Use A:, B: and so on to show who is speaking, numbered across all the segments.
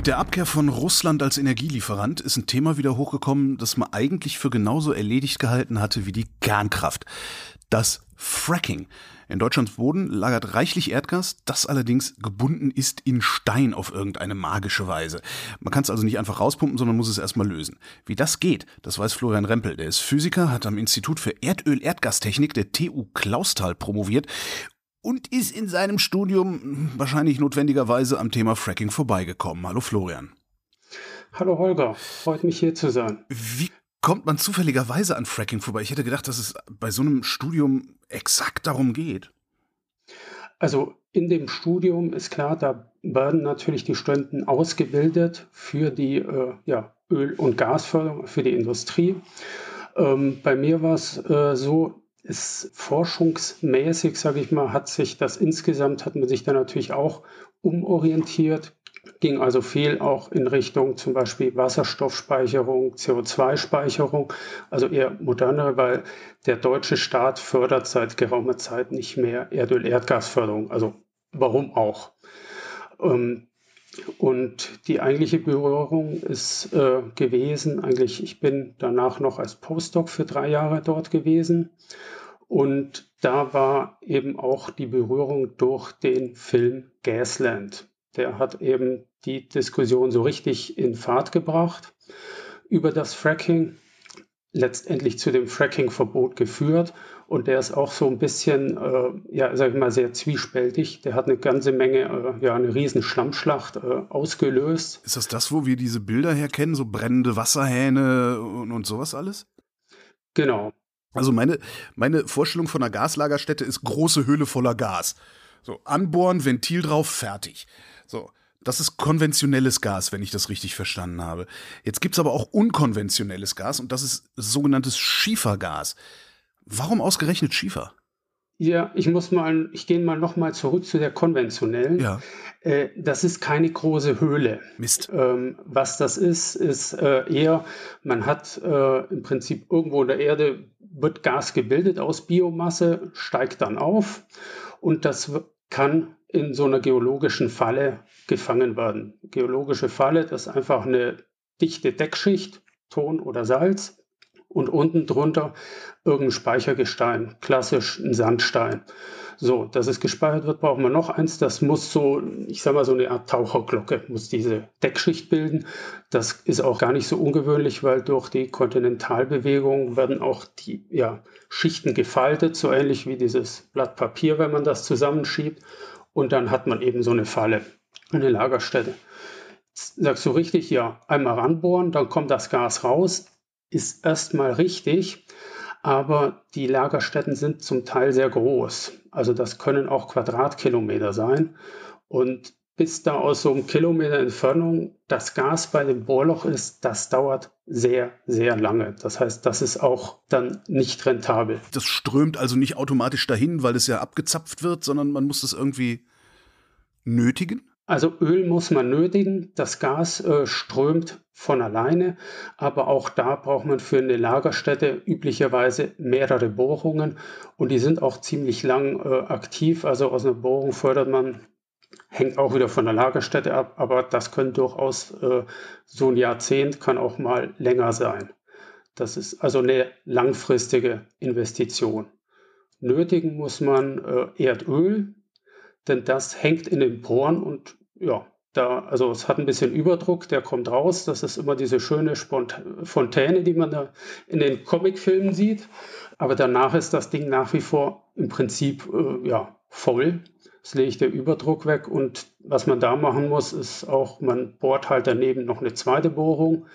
A: Mit der Abkehr von Russland als Energielieferant ist ein Thema wieder hochgekommen, das man eigentlich für genauso erledigt gehalten hatte wie die Kernkraft. Das Fracking. In Deutschlands Boden lagert reichlich Erdgas, das allerdings gebunden ist in Stein auf irgendeine magische Weise. Man kann es also nicht einfach rauspumpen, sondern muss es erstmal lösen. Wie das geht, das weiß Florian Rempel. Der ist Physiker, hat am Institut für Erdöl-Erdgastechnik der TU Clausthal promoviert und ist in seinem Studium wahrscheinlich notwendigerweise am Thema Fracking vorbeigekommen. Hallo Florian.
B: Hallo Holger, freut mich hier zu sein.
A: Wie kommt man zufälligerweise an Fracking vorbei? Ich hätte gedacht, dass es bei so einem Studium exakt darum geht.
B: Also in dem Studium ist klar, da werden natürlich die Studenten ausgebildet für die äh, ja, Öl- und Gasförderung, für die Industrie. Ähm, bei mir war es äh, so, ist forschungsmäßig, sage ich mal, hat sich das insgesamt, hat man sich da natürlich auch umorientiert, ging also viel auch in Richtung zum Beispiel Wasserstoffspeicherung, CO2-Speicherung, also eher modernere, weil der deutsche Staat fördert seit geraumer Zeit nicht mehr Erdöl-Erdgasförderung. Also warum auch? Ähm, und die eigentliche Berührung ist äh, gewesen, eigentlich, ich bin danach noch als Postdoc für drei Jahre dort gewesen. Und da war eben auch die Berührung durch den Film Gasland. Der hat eben die Diskussion so richtig in Fahrt gebracht über das Fracking letztendlich zu dem Fracking-Verbot geführt. Und der ist auch so ein bisschen, äh, ja, sag ich mal, sehr zwiespältig. Der hat eine ganze Menge, äh, ja, eine riesen Schlammschlacht äh, ausgelöst.
A: Ist das das, wo wir diese Bilder herkennen, so brennende Wasserhähne und, und sowas alles?
B: Genau.
A: Also meine, meine Vorstellung von einer Gaslagerstätte ist große Höhle voller Gas. So, anbohren, Ventil drauf, fertig. So. Das ist konventionelles Gas, wenn ich das richtig verstanden habe. Jetzt gibt's aber auch unkonventionelles Gas und das ist sogenanntes Schiefergas. Warum ausgerechnet Schiefer?
B: Ja, ich muss mal, ich gehe mal noch mal zurück zu der konventionellen.
A: Ja.
B: Äh, das ist keine große Höhle.
A: Mist.
B: Ähm, was das ist, ist äh, eher, man hat äh, im Prinzip irgendwo in der Erde wird Gas gebildet aus Biomasse, steigt dann auf und das kann in so einer geologischen Falle gefangen werden. Geologische Falle, das ist einfach eine dichte Deckschicht, Ton oder Salz und unten drunter irgendein Speichergestein, klassisch ein Sandstein. So, dass es gespeichert wird, brauchen wir noch eins. Das muss so, ich sag mal, so eine Art Taucherglocke, muss diese Deckschicht bilden. Das ist auch gar nicht so ungewöhnlich, weil durch die Kontinentalbewegung werden auch die ja, Schichten gefaltet, so ähnlich wie dieses Blatt Papier, wenn man das zusammenschiebt. Und dann hat man eben so eine Falle, eine Lagerstätte. Sagst du richtig, ja, einmal ranbohren, dann kommt das Gas raus, ist erstmal richtig, aber die Lagerstätten sind zum Teil sehr groß. Also das können auch Quadratkilometer sein. Und bis da aus so einem Kilometer Entfernung das Gas bei dem Bohrloch ist, das dauert sehr, sehr lange. Das heißt, das ist auch dann nicht rentabel.
A: Das strömt also nicht automatisch dahin, weil es ja abgezapft wird, sondern man muss das irgendwie nötigen?
B: Also Öl muss man nötigen, das Gas äh, strömt von alleine, aber auch da braucht man für eine Lagerstätte üblicherweise mehrere Bohrungen und die sind auch ziemlich lang äh, aktiv. Also aus einer Bohrung fördert man, hängt auch wieder von der Lagerstätte ab, aber das können durchaus äh, so ein Jahrzehnt, kann auch mal länger sein. Das ist also eine langfristige Investition. Nötigen muss man äh, Erdöl, denn das hängt in den Poren und ja, da, also es hat ein bisschen Überdruck, der kommt raus. Das ist immer diese schöne Spont Fontäne, die man da in den Comicfilmen sieht. Aber danach ist das Ding nach wie vor im Prinzip äh, ja, voll. Es legt der Überdruck weg und was man da machen muss, ist auch, man bohrt halt daneben noch eine zweite Bohrung.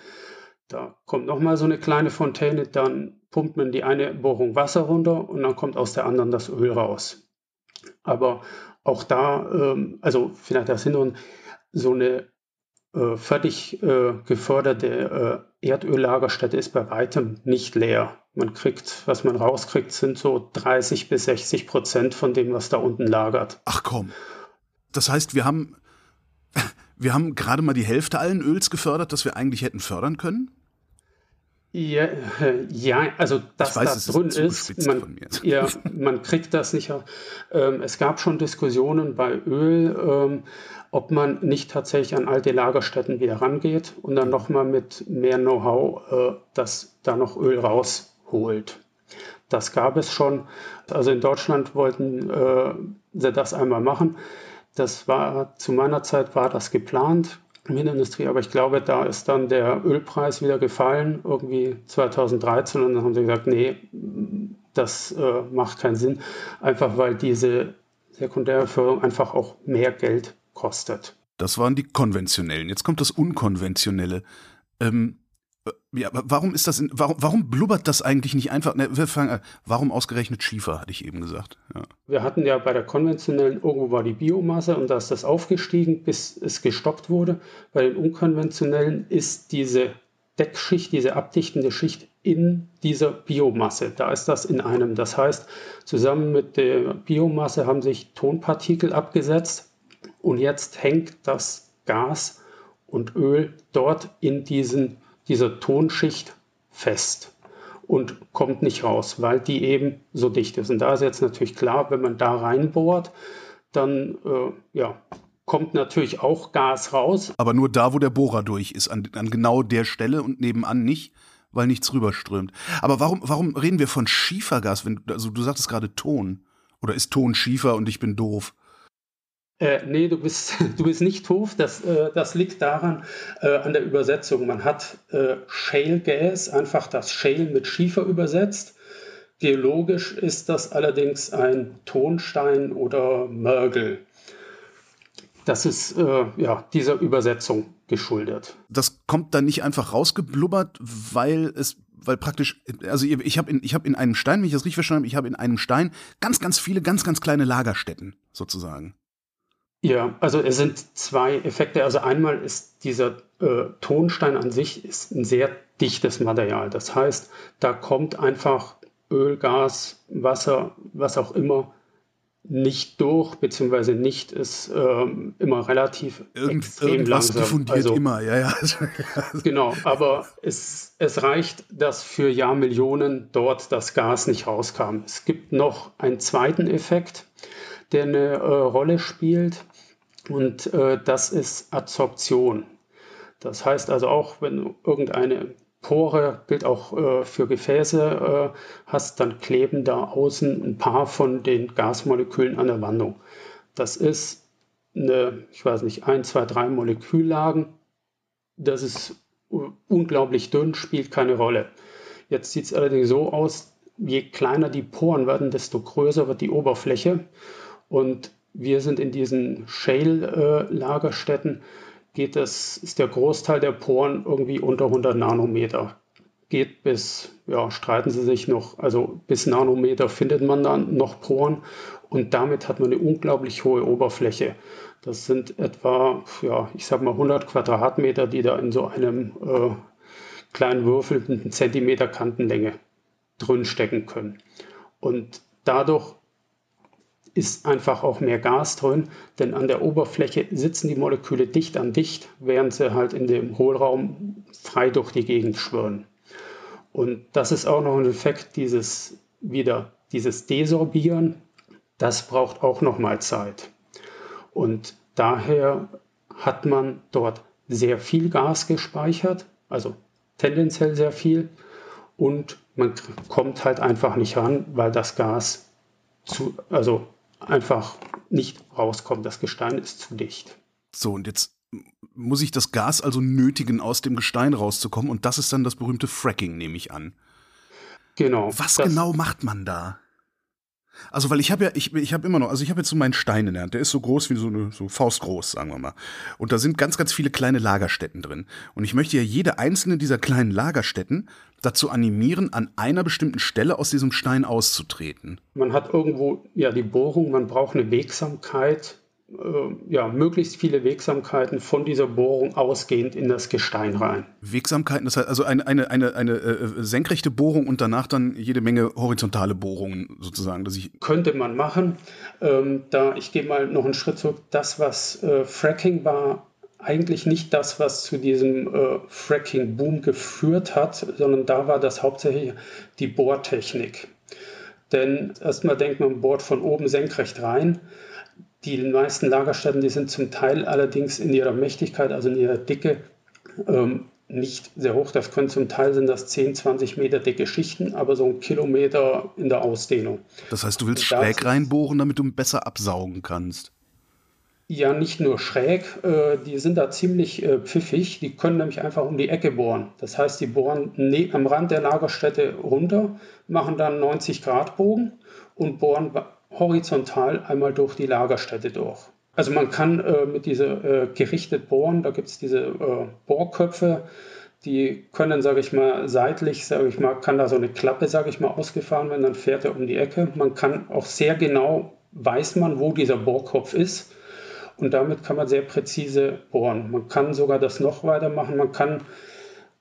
B: Da kommt nochmal so eine kleine Fontäne, dann pumpt man die eine Bohrung Wasser runter und dann kommt aus der anderen das Öl raus. Aber auch da, ähm, also vielleicht das Hintergrund, so eine äh, fertig äh, geförderte äh, Erdöllagerstätte ist bei weitem nicht leer. Man kriegt, was man rauskriegt, sind so 30 bis 60 Prozent von dem, was da unten lagert.
A: Ach komm. Das heißt, wir haben, wir haben gerade mal die Hälfte allen Öls gefördert, das wir eigentlich hätten fördern können?
B: Ja, ja, also dass weiß, da drin ist, man, ja, man kriegt das nicht. Ähm, es gab schon Diskussionen bei Öl, ähm, ob man nicht tatsächlich an alte Lagerstätten wieder rangeht und dann nochmal mit mehr Know-how äh, das da noch Öl rausholt. Das gab es schon. Also in Deutschland wollten äh, sie das einmal machen. Das war zu meiner Zeit war das geplant. Minenindustrie, aber ich glaube, da ist dann der Ölpreis wieder gefallen, irgendwie 2013, und dann haben sie gesagt, nee, das äh, macht keinen Sinn, einfach weil diese sekundäre Förderung einfach auch mehr Geld kostet.
A: Das waren die konventionellen. Jetzt kommt das Unkonventionelle. Ähm, äh, ja, aber warum ist das, in, warum, warum blubbert das eigentlich nicht einfach? Ne, wir fangen an. Warum ausgerechnet Schiefer, hatte ich eben gesagt.
B: Ja. Wir hatten ja bei der konventionellen, irgendwo war die Biomasse und da ist das aufgestiegen, bis es gestoppt wurde. Bei den unkonventionellen ist diese Deckschicht, diese abdichtende Schicht in dieser Biomasse. Da ist das in einem. Das heißt, zusammen mit der Biomasse haben sich Tonpartikel abgesetzt und jetzt hängt das Gas und Öl dort in diesen dieser Tonschicht fest und kommt nicht raus, weil die eben so dicht ist. Und da ist jetzt natürlich klar, wenn man da reinbohrt, dann äh, ja, kommt natürlich auch Gas raus.
A: Aber nur da, wo der Bohrer durch ist, an, an genau der Stelle und nebenan nicht, weil nichts rüberströmt. Aber warum, warum reden wir von Schiefergas? Wenn, also du sagtest gerade Ton. Oder ist Ton Schiefer und ich bin doof?
B: Äh, nee, du bist, du bist nicht doof. Das, äh, das liegt daran, äh, an der Übersetzung. Man hat äh, Shale Gas, einfach das Shale mit Schiefer übersetzt. Geologisch ist das allerdings ein Tonstein oder Mörgel. Das ist äh, ja, dieser Übersetzung geschuldet.
A: Das kommt dann nicht einfach rausgeblubbert, weil es weil praktisch, also ich habe in, hab in einem Stein, wenn ich das richtig verstanden habe, ich habe in einem Stein ganz, ganz viele, ganz, ganz kleine Lagerstätten sozusagen.
B: Ja, also es sind zwei Effekte. Also einmal ist dieser äh, Tonstein an sich ist ein sehr dichtes Material. Das heißt, da kommt einfach Öl, Gas, Wasser, was auch immer nicht durch, beziehungsweise nicht ist ähm, immer relativ
A: Irgend, extrem irgendwas langsam. diffundiert also, immer, ja, ja.
B: genau, aber es, es reicht, dass für Jahrmillionen dort das Gas nicht rauskam. Es gibt noch einen zweiten Effekt der eine äh, Rolle spielt. Und äh, das ist Adsorption. Das heißt also auch, wenn du irgendeine Pore, gilt auch äh, für Gefäße, äh, hast, dann kleben da außen ein paar von den Gasmolekülen an der Wandung. Das ist eine, ich weiß nicht, ein, zwei, drei Moleküllagen. Das ist unglaublich dünn, spielt keine Rolle. Jetzt sieht es allerdings so aus, je kleiner die Poren werden, desto größer wird die Oberfläche. Und wir sind in diesen Shale-Lagerstätten, geht das, ist der Großteil der Poren irgendwie unter 100 Nanometer. Geht bis, ja, streiten sie sich noch, also bis Nanometer findet man dann noch Poren und damit hat man eine unglaublich hohe Oberfläche. Das sind etwa, ja, ich sag mal 100 Quadratmeter, die da in so einem äh, kleinen Würfel mit Zentimeter Kantenlänge drin stecken können. Und dadurch ist einfach auch mehr Gas drin, denn an der Oberfläche sitzen die Moleküle dicht an dicht, während sie halt in dem Hohlraum frei durch die Gegend schwören. Und das ist auch noch ein Effekt dieses wieder dieses Desorbieren, das braucht auch noch mal Zeit. Und daher hat man dort sehr viel Gas gespeichert, also tendenziell sehr viel und man kommt halt einfach nicht ran, weil das Gas zu, also einfach nicht rauskommt. Das Gestein ist zu dicht.
A: So, und jetzt muss ich das Gas also nötigen, aus dem Gestein rauszukommen. Und das ist dann das berühmte Fracking, nehme ich an.
B: Genau.
A: Was genau macht man da? Also, weil ich habe ja, ich, ich habe immer noch, also ich habe jetzt so meinen Stein in der Hand, der ist so groß wie so eine so faustgroß, sagen wir mal. Und da sind ganz, ganz viele kleine Lagerstätten drin. Und ich möchte ja jede einzelne dieser kleinen Lagerstätten dazu animieren, an einer bestimmten Stelle aus diesem Stein auszutreten.
B: Man hat irgendwo ja die Bohrung, man braucht eine Wegsamkeit ja, möglichst viele Wegsamkeiten von dieser Bohrung ausgehend in das Gestein rein.
A: Wegsamkeiten, das heißt also eine, eine, eine, eine äh, senkrechte Bohrung und danach dann jede Menge horizontale Bohrungen sozusagen. Dass ich
B: Könnte man machen. Ähm, da ich gehe mal noch einen Schritt zurück. Das, was äh, Fracking war, eigentlich nicht das, was zu diesem äh, Fracking-Boom geführt hat, sondern da war das hauptsächlich die Bohrtechnik. Denn erstmal denkt man, bohrt von oben senkrecht rein. Die meisten Lagerstätten, die sind zum Teil allerdings in ihrer Mächtigkeit, also in ihrer Dicke, ähm, nicht sehr hoch. Das können zum Teil sind das 10, 20 Meter dicke Schichten, aber so ein Kilometer in der Ausdehnung.
A: Das heißt, du willst schräg reinbohren, damit du besser absaugen kannst.
B: Ja, nicht nur schräg, äh, die sind da ziemlich äh, pfiffig. Die können nämlich einfach um die Ecke bohren. Das heißt, die bohren ne am Rand der Lagerstätte runter, machen dann 90 Grad Bogen und bohren horizontal einmal durch die Lagerstätte durch. Also man kann äh, mit dieser äh, gerichtet bohren, da gibt es diese äh, Bohrköpfe, die können, sage ich mal, seitlich, sage ich mal, kann da so eine Klappe, sage ich mal, ausgefahren werden, dann fährt er um die Ecke. Man kann auch sehr genau, weiß man, wo dieser Bohrkopf ist und damit kann man sehr präzise bohren. Man kann sogar das noch weitermachen, man kann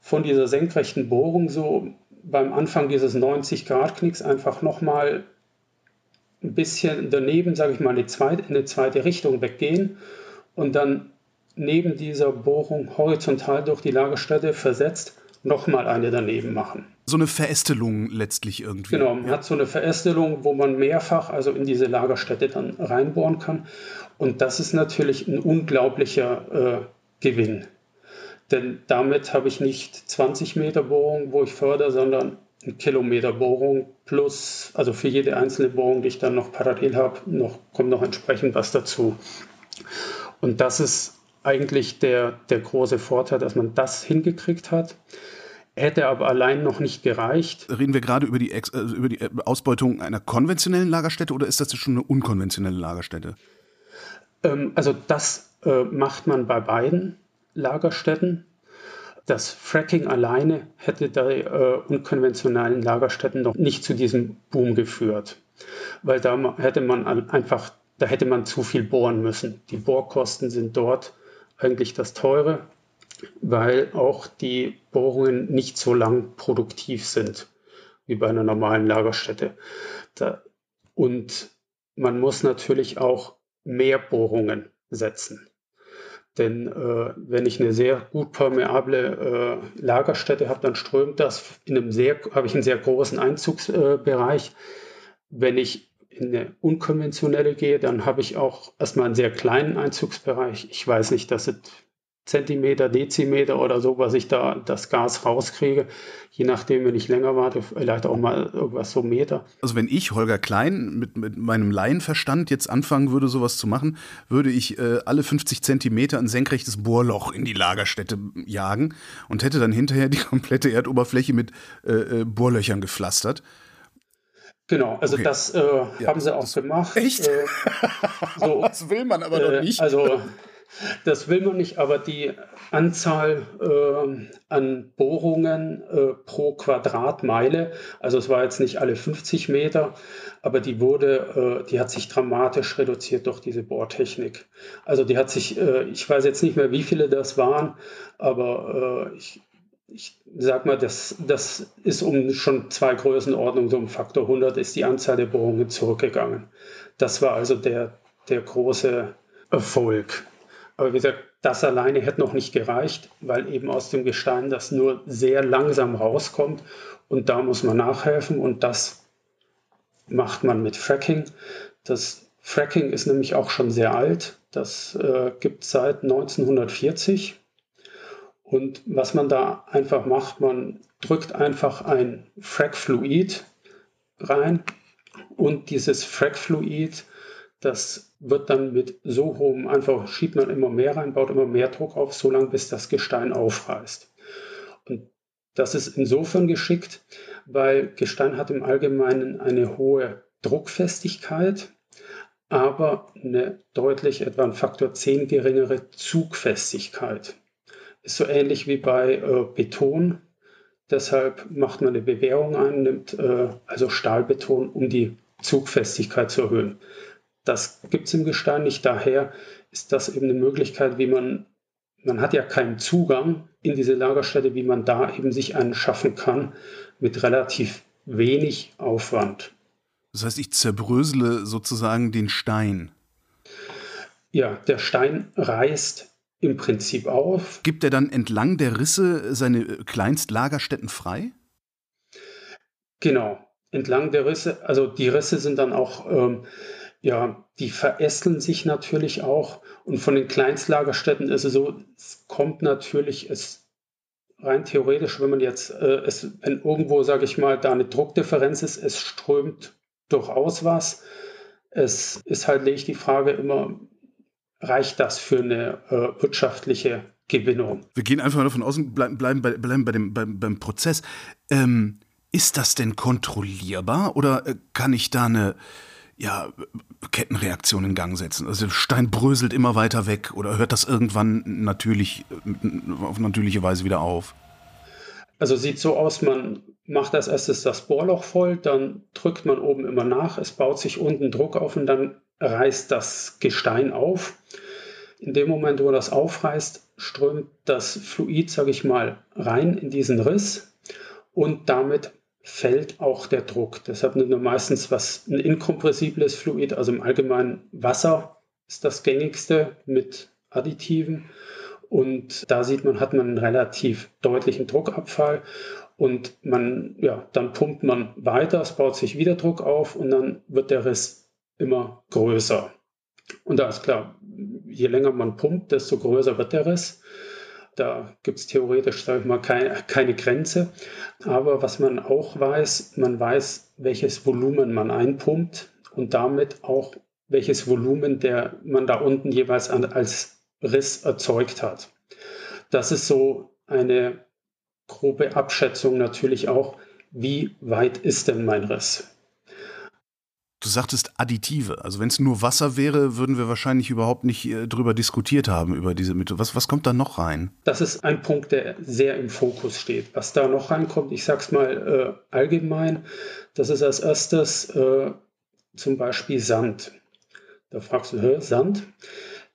B: von dieser senkrechten Bohrung so beim Anfang dieses 90 Grad Knicks einfach nochmal ein bisschen daneben, sage ich mal, in eine, zweite, in eine zweite Richtung weggehen und dann neben dieser Bohrung horizontal durch die Lagerstätte versetzt nochmal eine daneben machen.
A: So eine Verästelung letztlich irgendwie.
B: Genau, man ja. hat so eine Verästelung, wo man mehrfach also in diese Lagerstätte dann reinbohren kann. Und das ist natürlich ein unglaublicher äh, Gewinn. Denn damit habe ich nicht 20 Meter Bohrung, wo ich fördere, sondern Kilometer Bohrung plus, also für jede einzelne Bohrung, die ich dann noch parallel habe, noch, kommt noch entsprechend was dazu. Und das ist eigentlich der, der große Vorteil, dass man das hingekriegt hat. Hätte aber allein noch nicht gereicht.
A: Reden wir gerade über die, Ex äh, über die Ausbeutung einer konventionellen Lagerstätte oder ist das jetzt schon eine unkonventionelle Lagerstätte?
B: Ähm, also das äh, macht man bei beiden Lagerstätten. Das Fracking alleine hätte die äh, unkonventionellen Lagerstätten noch nicht zu diesem Boom geführt, weil da hätte man einfach, da hätte man zu viel bohren müssen. Die Bohrkosten sind dort eigentlich das teure, weil auch die Bohrungen nicht so lang produktiv sind wie bei einer normalen Lagerstätte. Da, und man muss natürlich auch mehr Bohrungen setzen. Denn äh, wenn ich eine sehr gut permeable äh, Lagerstätte habe, dann strömt das in einem sehr, habe ich einen sehr großen Einzugsbereich. Äh, wenn ich in eine unkonventionelle gehe, dann habe ich auch erstmal einen sehr kleinen Einzugsbereich. Ich weiß nicht, das sind Zentimeter, Dezimeter oder so, was ich da das Gas rauskriege. Je nachdem, wenn ich länger warte, vielleicht auch mal irgendwas so Meter.
A: Also wenn ich, Holger Klein, mit, mit meinem Laienverstand jetzt anfangen würde, sowas zu machen, würde ich äh, alle 50 Zentimeter ein senkrechtes Bohrloch in die Lagerstätte jagen und hätte dann hinterher die komplette Erdoberfläche mit äh, äh Bohrlöchern gepflastert.
B: Genau, also okay. das äh, ja, haben sie auch gemacht.
A: Echt? Äh, so, das will man aber doch äh, nicht.
B: Also das will man nicht, aber die Anzahl äh, an Bohrungen äh, pro Quadratmeile, also es war jetzt nicht alle 50 Meter, aber die wurde, äh, die hat sich dramatisch reduziert durch diese Bohrtechnik. Also die hat sich, äh, ich weiß jetzt nicht mehr, wie viele das waren, aber äh, ich, ich sag mal, das, das ist um schon zwei Größenordnungen, so um Faktor 100 ist die Anzahl der Bohrungen zurückgegangen. Das war also der, der große Erfolg. Aber wie gesagt, das alleine hätte noch nicht gereicht, weil eben aus dem Gestein das nur sehr langsam rauskommt und da muss man nachhelfen und das macht man mit Fracking. Das Fracking ist nämlich auch schon sehr alt. Das äh, gibt es seit 1940. Und was man da einfach macht, man drückt einfach ein Frackfluid rein und dieses Frackfluid das wird dann mit so hohem, einfach schiebt man immer mehr rein, baut immer mehr Druck auf, so lange bis das Gestein aufreißt. Und das ist insofern geschickt, weil Gestein hat im Allgemeinen eine hohe Druckfestigkeit, aber eine deutlich etwa ein Faktor 10 geringere Zugfestigkeit. Ist so ähnlich wie bei äh, Beton. Deshalb macht man eine Bewährung ein, nimmt äh, also Stahlbeton, um die Zugfestigkeit zu erhöhen. Das gibt es im Gestein nicht. Daher ist das eben eine Möglichkeit, wie man, man hat ja keinen Zugang in diese Lagerstätte, wie man da eben sich einen schaffen kann mit relativ wenig Aufwand.
A: Das heißt, ich zerbrösele sozusagen den Stein.
B: Ja, der Stein reißt im Prinzip auf.
A: Gibt er dann entlang der Risse seine Kleinstlagerstätten frei?
B: Genau, entlang der Risse. Also die Risse sind dann auch, ähm, ja, die verästeln sich natürlich auch. Und von den Kleinstlagerstätten ist es so, es kommt natürlich, es rein theoretisch, wenn man jetzt, äh, es, wenn irgendwo, sage ich mal, da eine Druckdifferenz ist, es strömt durchaus was. Es ist halt lediglich die Frage immer, reicht das für eine äh, wirtschaftliche Gewinnung?
A: Wir gehen einfach mal davon aus und bleiben, bleiben, bei, bleiben bei dem, beim, beim Prozess. Ähm, ist das denn kontrollierbar oder äh, kann ich da eine ja, Kettenreaktion in Gang setzen? Also Stein bröselt immer weiter weg oder hört das irgendwann natürlich auf natürliche Weise wieder auf?
B: Also sieht so aus, man macht als erstes das Bohrloch voll, dann drückt man oben immer nach, es baut sich unten Druck auf und dann reißt das Gestein auf. In dem Moment, wo das aufreißt, strömt das Fluid, sage ich mal, rein in diesen Riss und damit fällt auch der Druck. Deshalb nimmt man meistens was ein inkompressibles Fluid, also im Allgemeinen Wasser ist das gängigste mit Additiven. Und da sieht man, hat man einen relativ deutlichen Druckabfall. Und man, ja, dann pumpt man weiter, es baut sich wieder Druck auf und dann wird der Riss immer größer. Und da ist klar, je länger man pumpt, desto größer wird der Riss. Da gibt es theoretisch, sage ich mal, keine, keine Grenze. Aber was man auch weiß, man weiß, welches Volumen man einpumpt und damit auch welches Volumen der man da unten jeweils an, als Riss erzeugt hat. Das ist so eine grobe Abschätzung natürlich auch, wie weit ist denn mein Riss?
A: Du sagtest Additive. Also wenn es nur Wasser wäre, würden wir wahrscheinlich überhaupt nicht äh, drüber diskutiert haben, über diese Methode. Was, was kommt da noch rein?
B: Das ist ein Punkt, der sehr im Fokus steht. Was da noch reinkommt, ich sage es mal äh, allgemein, das ist als erstes äh, zum Beispiel Sand. Da fragst du, Sand?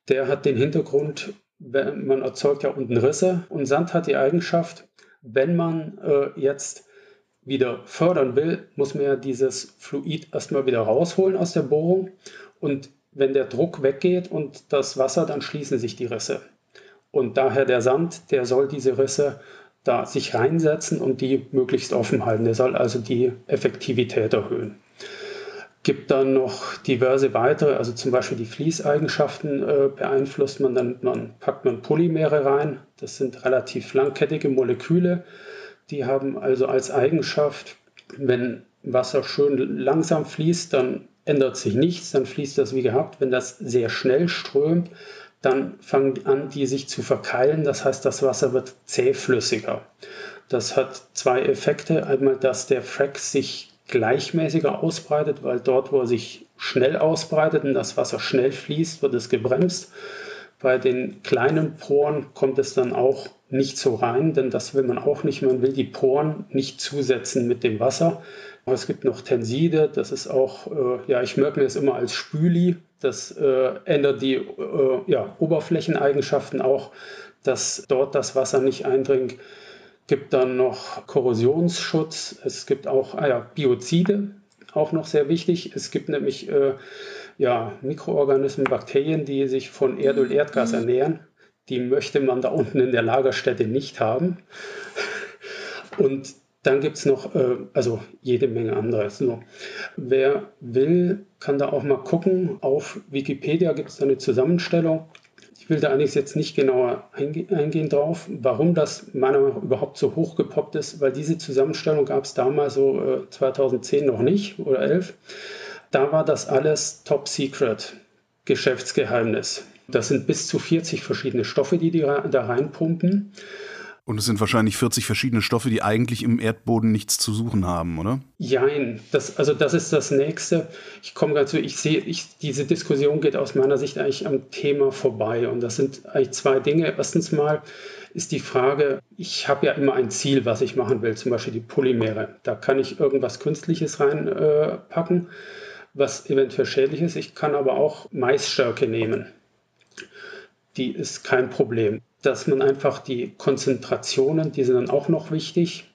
B: Der hat den Hintergrund, man erzeugt ja unten Risse und Sand hat die Eigenschaft, wenn man äh, jetzt wieder fördern will, muss man ja dieses Fluid erstmal wieder rausholen aus der Bohrung. Und wenn der Druck weggeht und das Wasser, dann schließen sich die Risse. Und daher der Sand, der soll diese Risse da sich reinsetzen und die möglichst offen halten. Der soll also die Effektivität erhöhen. Gibt dann noch diverse weitere, also zum Beispiel die Fließeigenschaften äh, beeinflusst man, dann man, packt man Polymere rein. Das sind relativ langkettige Moleküle, die haben also als Eigenschaft, wenn Wasser schön langsam fließt, dann ändert sich nichts, dann fließt das wie gehabt. Wenn das sehr schnell strömt, dann fangen an, die sich zu verkeilen. Das heißt, das Wasser wird zähflüssiger. Das hat zwei Effekte. Einmal, dass der Frack sich gleichmäßiger ausbreitet, weil dort, wo er sich schnell ausbreitet und das Wasser schnell fließt, wird es gebremst. Bei den kleinen Poren kommt es dann auch nicht so rein, denn das will man auch nicht. Man will die Poren nicht zusetzen mit dem Wasser. Aber es gibt noch Tenside, das ist auch, äh, ja, ich merke mir das immer als Spüli. Das äh, ändert die äh, ja, Oberflächeneigenschaften auch, dass dort das Wasser nicht eindringt. Gibt dann noch Korrosionsschutz. Es gibt auch ah ja, Biozide, auch noch sehr wichtig. Es gibt nämlich äh, ja, Mikroorganismen, Bakterien, die sich von Erdöl, Erdgas ernähren die möchte man da unten in der Lagerstätte nicht haben. Und dann gibt es noch äh, also jede Menge anderes. So. Wer will, kann da auch mal gucken. Auf Wikipedia gibt es eine Zusammenstellung. Ich will da eigentlich jetzt nicht genauer einge eingehen drauf, warum das meiner Meinung nach überhaupt so hochgepoppt ist, weil diese Zusammenstellung gab es damals so äh, 2010 noch nicht oder 11. Da war das alles Top Secret, Geschäftsgeheimnis. Das sind bis zu 40 verschiedene Stoffe, die die da reinpumpen.
A: Und es sind wahrscheinlich 40 verschiedene Stoffe, die eigentlich im Erdboden nichts zu suchen haben, oder?
B: Jein, das, also das ist das Nächste. Ich komme dazu, ich sehe, ich, diese Diskussion geht aus meiner Sicht eigentlich am Thema vorbei. Und das sind eigentlich zwei Dinge. Erstens mal ist die Frage, ich habe ja immer ein Ziel, was ich machen will, zum Beispiel die Polymere. Da kann ich irgendwas Künstliches reinpacken, äh, was eventuell schädlich ist. Ich kann aber auch Maisstärke nehmen die ist kein Problem. Dass man einfach die Konzentrationen, die sind dann auch noch wichtig,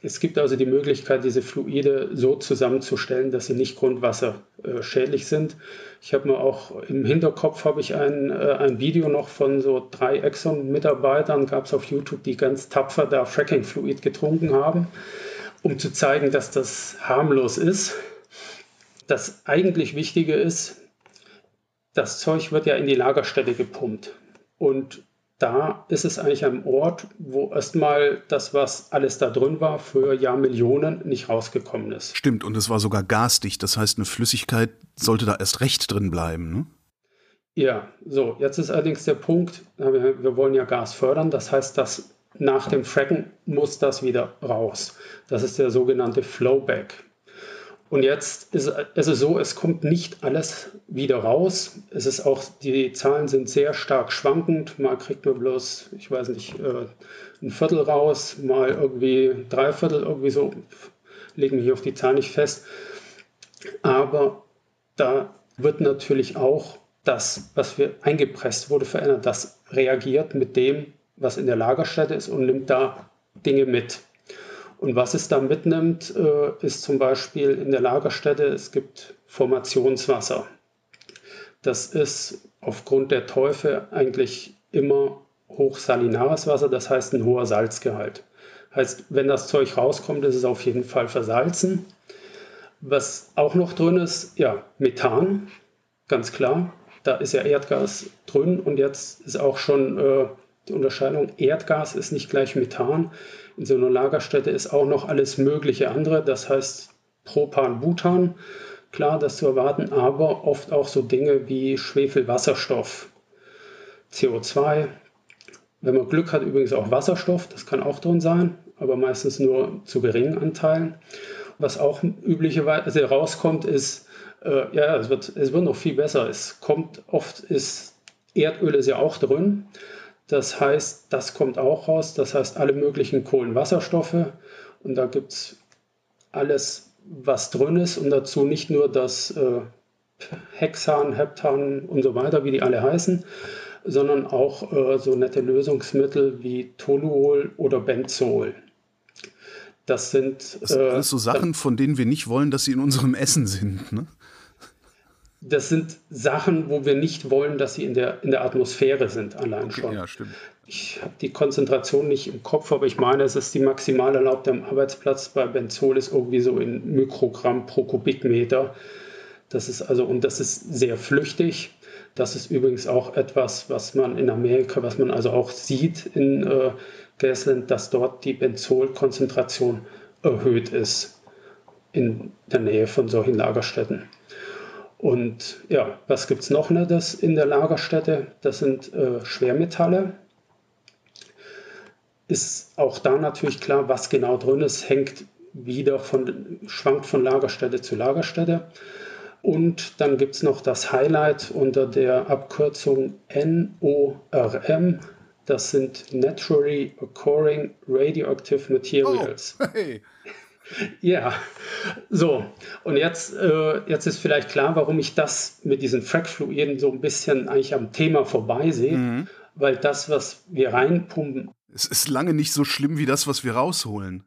B: Es gibt also die Möglichkeit, diese Fluide so zusammenzustellen, dass sie nicht grundwasserschädlich sind. Ich habe mir auch im Hinterkopf habe ich ein, äh, ein Video noch von so drei Exxon-Mitarbeitern, gab es auf YouTube, die ganz tapfer da Fracking-Fluid getrunken haben, um zu zeigen, dass das harmlos ist. Das eigentlich Wichtige ist, das Zeug wird ja in die Lagerstätte gepumpt. Und da ist es eigentlich am Ort, wo erstmal das, was alles da drin war, für Jahrmillionen nicht rausgekommen ist.
A: Stimmt, und es war sogar gasdicht. Das heißt, eine Flüssigkeit sollte da erst recht drin bleiben. Ne?
B: Ja, so, jetzt ist allerdings der Punkt, wir wollen ja Gas fördern, das heißt, dass nach dem Fracken muss das wieder raus. Das ist der sogenannte Flowback. Und jetzt ist es so, es kommt nicht alles wieder raus. Es ist auch, die Zahlen sind sehr stark schwankend. Mal kriegt man bloß, ich weiß nicht, äh, ein Viertel raus, mal irgendwie drei Viertel, irgendwie so, legen wir hier auf die Zahlen nicht fest. Aber da wird natürlich auch das, was wir eingepresst wurde, verändert. Das reagiert mit dem, was in der Lagerstätte ist und nimmt da Dinge mit. Und was es da mitnimmt, äh, ist zum Beispiel in der Lagerstätte, es gibt Formationswasser. Das ist aufgrund der Teufel eigentlich immer hochsalinares Wasser, das heißt ein hoher Salzgehalt. Heißt, wenn das Zeug rauskommt, ist es auf jeden Fall versalzen. Was auch noch drin ist, ja, Methan, ganz klar. Da ist ja Erdgas drin und jetzt ist auch schon äh, die Unterscheidung, Erdgas ist nicht gleich Methan. In so einer Lagerstätte ist auch noch alles mögliche andere, das heißt Propan, Butan, klar, das zu erwarten, aber oft auch so Dinge wie Schwefelwasserstoff, CO2. Wenn man Glück hat, übrigens auch Wasserstoff, das kann auch drin sein, aber meistens nur zu geringen Anteilen. Was auch üblicherweise rauskommt, ist, äh, ja, es wird, es wird noch viel besser. Es kommt oft, ist Erdöl ist ja auch drin, das heißt, das kommt auch raus. Das heißt, alle möglichen Kohlenwasserstoffe. Und da gibt es alles, was drin ist. Und dazu nicht nur das äh, Hexan, Heptan und so weiter, wie die alle heißen, sondern auch äh, so nette Lösungsmittel wie Toluol oder Benzol.
A: Das sind, das sind äh, alles so Sachen, von denen wir nicht wollen, dass sie in unserem Essen sind. Ne?
B: Das sind Sachen, wo wir nicht wollen, dass sie in der, in der Atmosphäre sind, allein schon.
A: Ja, stimmt.
B: Ich habe die Konzentration nicht im Kopf, aber ich meine, es ist die maximal erlaubte am Arbeitsplatz bei Benzol ist irgendwie so in Mikrogramm pro Kubikmeter. Das ist also, und das ist sehr flüchtig. Das ist übrigens auch etwas, was man in Amerika, was man also auch sieht in äh, Gasland, dass dort die Benzolkonzentration erhöht ist in der Nähe von solchen Lagerstätten. Und ja, was gibt es noch das in der Lagerstätte? Das sind äh, Schwermetalle. Ist auch da natürlich klar, was genau drin ist, hängt wieder von, schwankt von Lagerstätte zu Lagerstätte. Und dann gibt es noch das Highlight unter der Abkürzung NORM. Das sind Naturally Occurring Radioactive Materials. Oh, hey. Ja, so. Und jetzt, äh, jetzt ist vielleicht klar, warum ich das mit diesen Frackfluiden so ein bisschen eigentlich am Thema vorbei sehe. Mhm. Weil das, was wir reinpumpen.
A: Es ist lange nicht so schlimm wie das, was wir rausholen.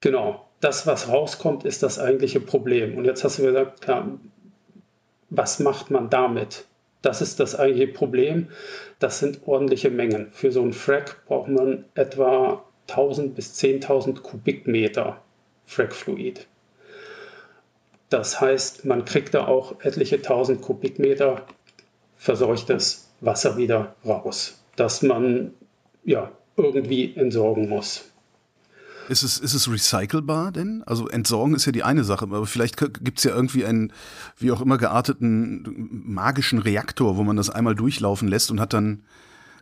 B: Genau. Das, was rauskommt, ist das eigentliche Problem. Und jetzt hast du gesagt, ja, was macht man damit? Das ist das eigentliche Problem. Das sind ordentliche Mengen. Für so einen Frack braucht man etwa 1000 bis 10.000 Kubikmeter Frackfluid. Das heißt, man kriegt da auch etliche tausend Kubikmeter verseuchtes Wasser wieder raus, das man ja irgendwie entsorgen muss.
A: Ist es, ist es recycelbar denn? Also entsorgen ist ja die eine Sache, aber vielleicht gibt es ja irgendwie einen, wie auch immer gearteten magischen Reaktor, wo man das einmal durchlaufen lässt und hat dann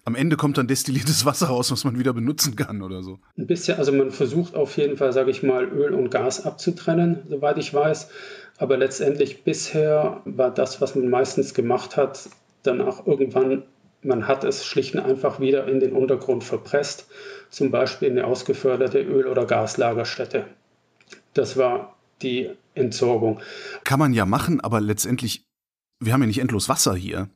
A: am Ende kommt dann destilliertes Wasser raus, was man wieder benutzen kann oder so.
B: Ein bisschen, also man versucht auf jeden Fall, sage ich mal, Öl und Gas abzutrennen, soweit ich weiß. Aber letztendlich bisher war das, was man meistens gemacht hat, dann auch irgendwann, man hat es schlicht und einfach wieder in den Untergrund verpresst, zum Beispiel in eine ausgeförderte Öl- oder Gaslagerstätte. Das war die Entsorgung.
A: Kann man ja machen, aber letztendlich, wir haben ja nicht endlos Wasser hier.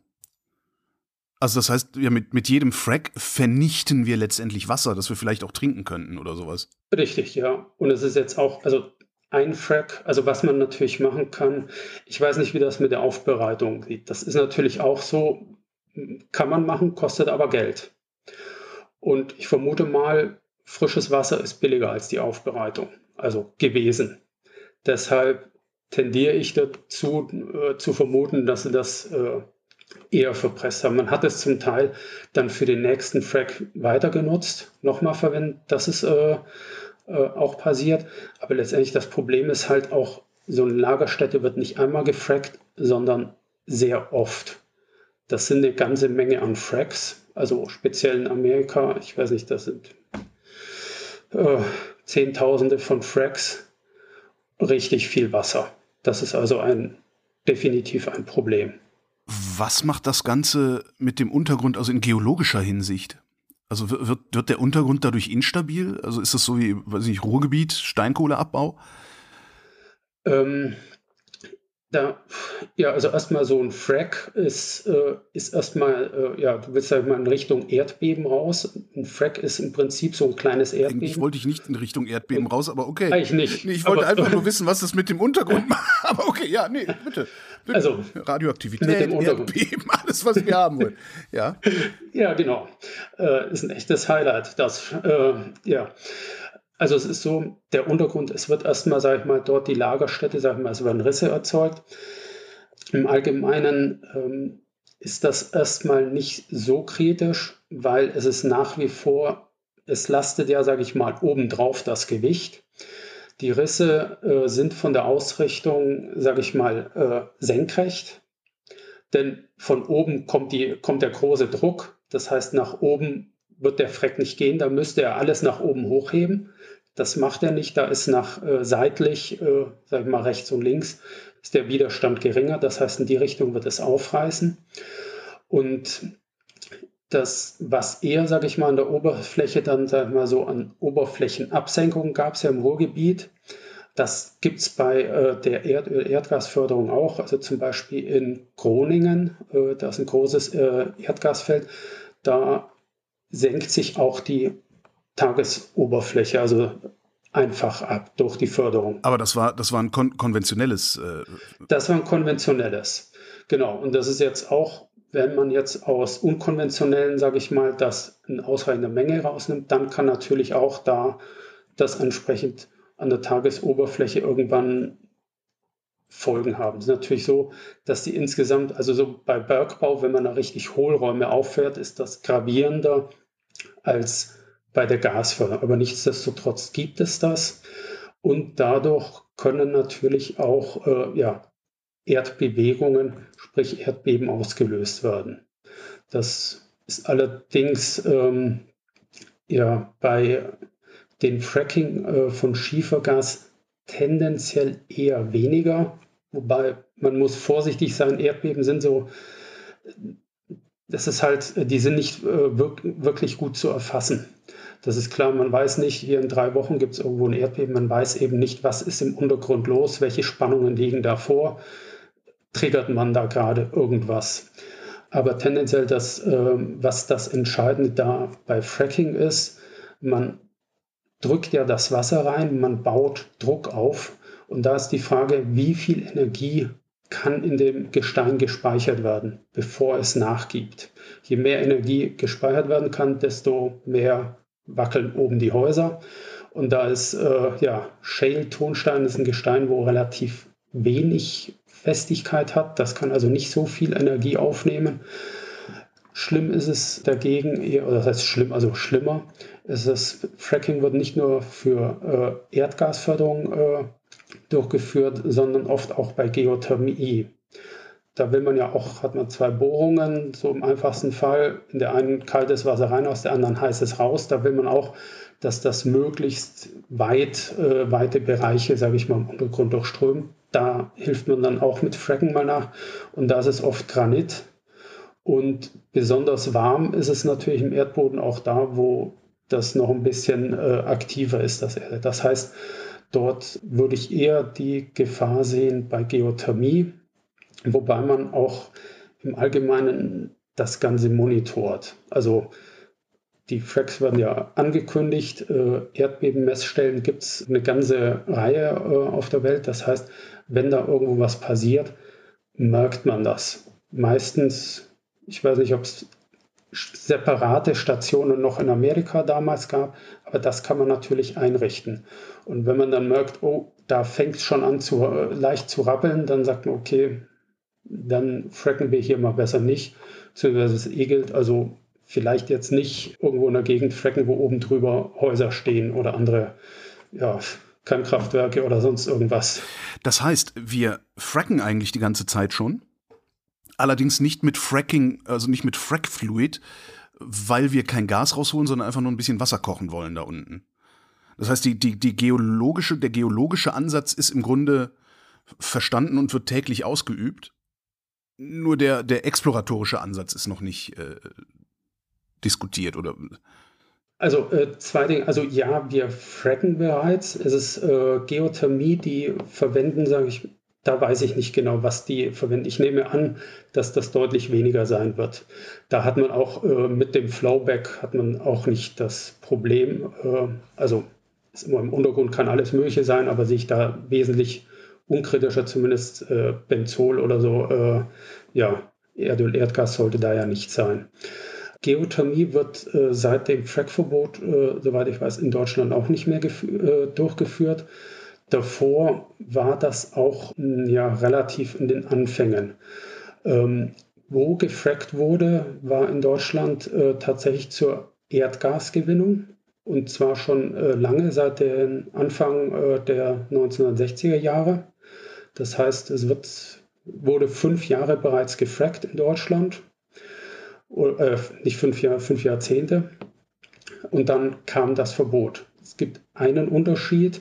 A: Also das heißt, ja, mit, mit jedem Frack vernichten wir letztendlich Wasser, das wir vielleicht auch trinken könnten oder sowas.
B: Richtig, ja. Und es ist jetzt auch, also ein Frack, also was man natürlich machen kann, ich weiß nicht, wie das mit der Aufbereitung sieht. Das ist natürlich auch so, kann man machen, kostet aber Geld. Und ich vermute mal, frisches Wasser ist billiger als die Aufbereitung, also gewesen. Deshalb tendiere ich dazu äh, zu vermuten, dass sie das äh, eher verpresst haben. Man hat es zum Teil dann für den nächsten Frack weiter genutzt, nochmal verwendet. Das ist äh, äh, auch passiert. Aber letztendlich das Problem ist halt auch, so eine Lagerstätte wird nicht einmal gefrackt, sondern sehr oft. Das sind eine ganze Menge an Fracks, also speziell in Amerika. Ich weiß nicht, das sind äh, Zehntausende von Fracks, richtig viel Wasser. Das ist also ein definitiv ein Problem.
A: Was macht das Ganze mit dem Untergrund, also in geologischer Hinsicht? Also wird, wird der Untergrund dadurch instabil? Also ist das so wie, weiß ich, Ruhrgebiet, Steinkohleabbau?
B: Ähm, da, ja, also erstmal so ein Frack ist, äh, ist erstmal, äh, ja, du willst ja mal in Richtung Erdbeben raus. Ein Frack ist im Prinzip so ein kleines Erdbeben.
A: Eigentlich wollte ich nicht in Richtung Erdbeben raus, aber okay.
B: Eigentlich nicht.
A: Nee, ich wollte aber, einfach nur wissen, was das mit dem Untergrund macht. Aber okay, ja, nee, bitte.
B: Also,
A: Radioaktivität, Erdbeben, alles, was wir haben wollen. Ja.
B: ja, genau. Äh, ist ein echtes Highlight. Das, äh, ja. Also es ist so, der Untergrund, es wird erstmal, sage ich mal, dort die Lagerstätte, sage ich mal, es werden Risse erzeugt. Im Allgemeinen ähm, ist das erstmal nicht so kritisch, weil es ist nach wie vor, es lastet ja, sage ich mal, obendrauf das Gewicht. Die Risse äh, sind von der Ausrichtung, sage ich mal, äh, senkrecht, denn von oben kommt, die, kommt der große Druck. Das heißt, nach oben wird der Freck nicht gehen, da müsste er alles nach oben hochheben. Das macht er nicht, da ist nach äh, seitlich, äh, sag ich mal rechts und links, ist der Widerstand geringer. Das heißt, in die Richtung wird es aufreißen. Und das, was eher, sage ich mal, an der Oberfläche dann, sag ich mal, so an Oberflächenabsenkungen gab es ja im Ruhrgebiet. Das gibt es bei äh, der Erd Erdgasförderung auch, also zum Beispiel in Groningen, äh, da ist ein großes äh, Erdgasfeld, da senkt sich auch die Tagesoberfläche, also einfach ab durch die Förderung.
A: Aber das war, das war ein kon konventionelles.
B: Äh das war ein konventionelles, genau. Und das ist jetzt auch, wenn man jetzt aus unkonventionellen, sage ich mal, das in ausreichender Menge rausnimmt, dann kann natürlich auch da das entsprechend an der Tagesoberfläche irgendwann Folgen haben. Es ist natürlich so, dass die insgesamt, also so bei Bergbau, wenn man da richtig Hohlräume auffährt, ist das gravierender als bei der Gasförderung. Aber nichtsdestotrotz gibt es das. Und dadurch können natürlich auch äh, ja, Erdbewegungen, sprich Erdbeben, ausgelöst werden. Das ist allerdings ähm, ja, bei den Fracking äh, von Schiefergas tendenziell eher weniger. Wobei man muss vorsichtig sein, Erdbeben sind so, das ist halt, die sind nicht äh, wirklich gut zu erfassen. Das ist klar, man weiß nicht, hier in drei Wochen gibt es irgendwo ein Erdbeben, man weiß eben nicht, was ist im Untergrund los, welche Spannungen liegen davor, triggert man da gerade irgendwas. Aber tendenziell das, äh, was das Entscheidende da bei Fracking ist, man drückt ja das Wasser rein, man baut Druck auf und da ist die Frage, wie viel Energie kann in dem Gestein gespeichert werden, bevor es nachgibt. Je mehr Energie gespeichert werden kann, desto mehr wackeln oben die Häuser. Und da ist äh, ja Shale-Tonstein ist ein Gestein, wo relativ wenig Festigkeit hat. Das kann also nicht so viel Energie aufnehmen. Schlimm ist es dagegen, oder das heißt schlimm, also schlimmer, ist es, Fracking wird nicht nur für äh, Erdgasförderung äh, durchgeführt, sondern oft auch bei Geothermie. Da will man ja auch, hat man zwei Bohrungen, so im einfachsten Fall, in der einen kaltes Wasser rein, aus der anderen heißes raus. Da will man auch, dass das möglichst weit, äh, weite Bereiche, sage ich mal, im Untergrund durchströmen. Da hilft man dann auch mit Fracken mal nach. Und da ist es oft Granit. Und besonders warm ist es natürlich im Erdboden auch da, wo das noch ein bisschen äh, aktiver ist, das Erde. Das heißt, dort würde ich eher die Gefahr sehen bei Geothermie, Wobei man auch im Allgemeinen das Ganze monitort. Also die Fracks werden ja angekündigt. Äh, Erdbebenmessstellen gibt es eine ganze Reihe äh, auf der Welt. Das heißt, wenn da irgendwo was passiert, merkt man das. Meistens, ich weiß nicht, ob es separate Stationen noch in Amerika damals gab, aber das kann man natürlich einrichten. Und wenn man dann merkt, oh, da fängt es schon an zu leicht zu rappeln, dann sagt man, okay, dann fracken wir hier mal besser nicht, beziehungsweise es egelt, also vielleicht jetzt nicht irgendwo in der Gegend fracken, wo oben drüber Häuser stehen oder andere ja, Kernkraftwerke oder sonst irgendwas.
A: Das heißt, wir fracken eigentlich die ganze Zeit schon? Allerdings nicht mit Fracking, also nicht mit Frackfluid, weil wir kein Gas rausholen, sondern einfach nur ein bisschen Wasser kochen wollen da unten. Das heißt, die, die, die geologische, der geologische Ansatz ist im Grunde verstanden und wird täglich ausgeübt. Nur der, der exploratorische Ansatz ist noch nicht äh, diskutiert oder.
B: Also äh, zwei Dinge. Also ja, wir fracken bereits. Es ist äh, Geothermie, die verwenden, sage ich, da weiß ich nicht genau, was die verwenden. Ich nehme an, dass das deutlich weniger sein wird. Da hat man auch äh, mit dem Flowback hat man auch nicht das Problem. Äh, also ist immer im Untergrund kann alles Mögliche sein, aber sehe ich da wesentlich unkritischer, zumindest äh, Benzol oder so. Äh, ja, Erdöl, Erdgas sollte da ja nicht sein. Geothermie wird äh, seit dem Frackverbot, äh, soweit ich weiß, in Deutschland auch nicht mehr durchgeführt. Davor war das auch hm, ja, relativ in den Anfängen. Ähm, wo gefrackt wurde, war in Deutschland äh, tatsächlich zur Erdgasgewinnung und zwar schon äh, lange seit dem Anfang äh, der 1960er Jahre. Das heißt, es wird, wurde fünf Jahre bereits gefrackt in Deutschland, äh, nicht fünf Jahre, fünf Jahrzehnte. Und dann kam das Verbot. Es gibt einen Unterschied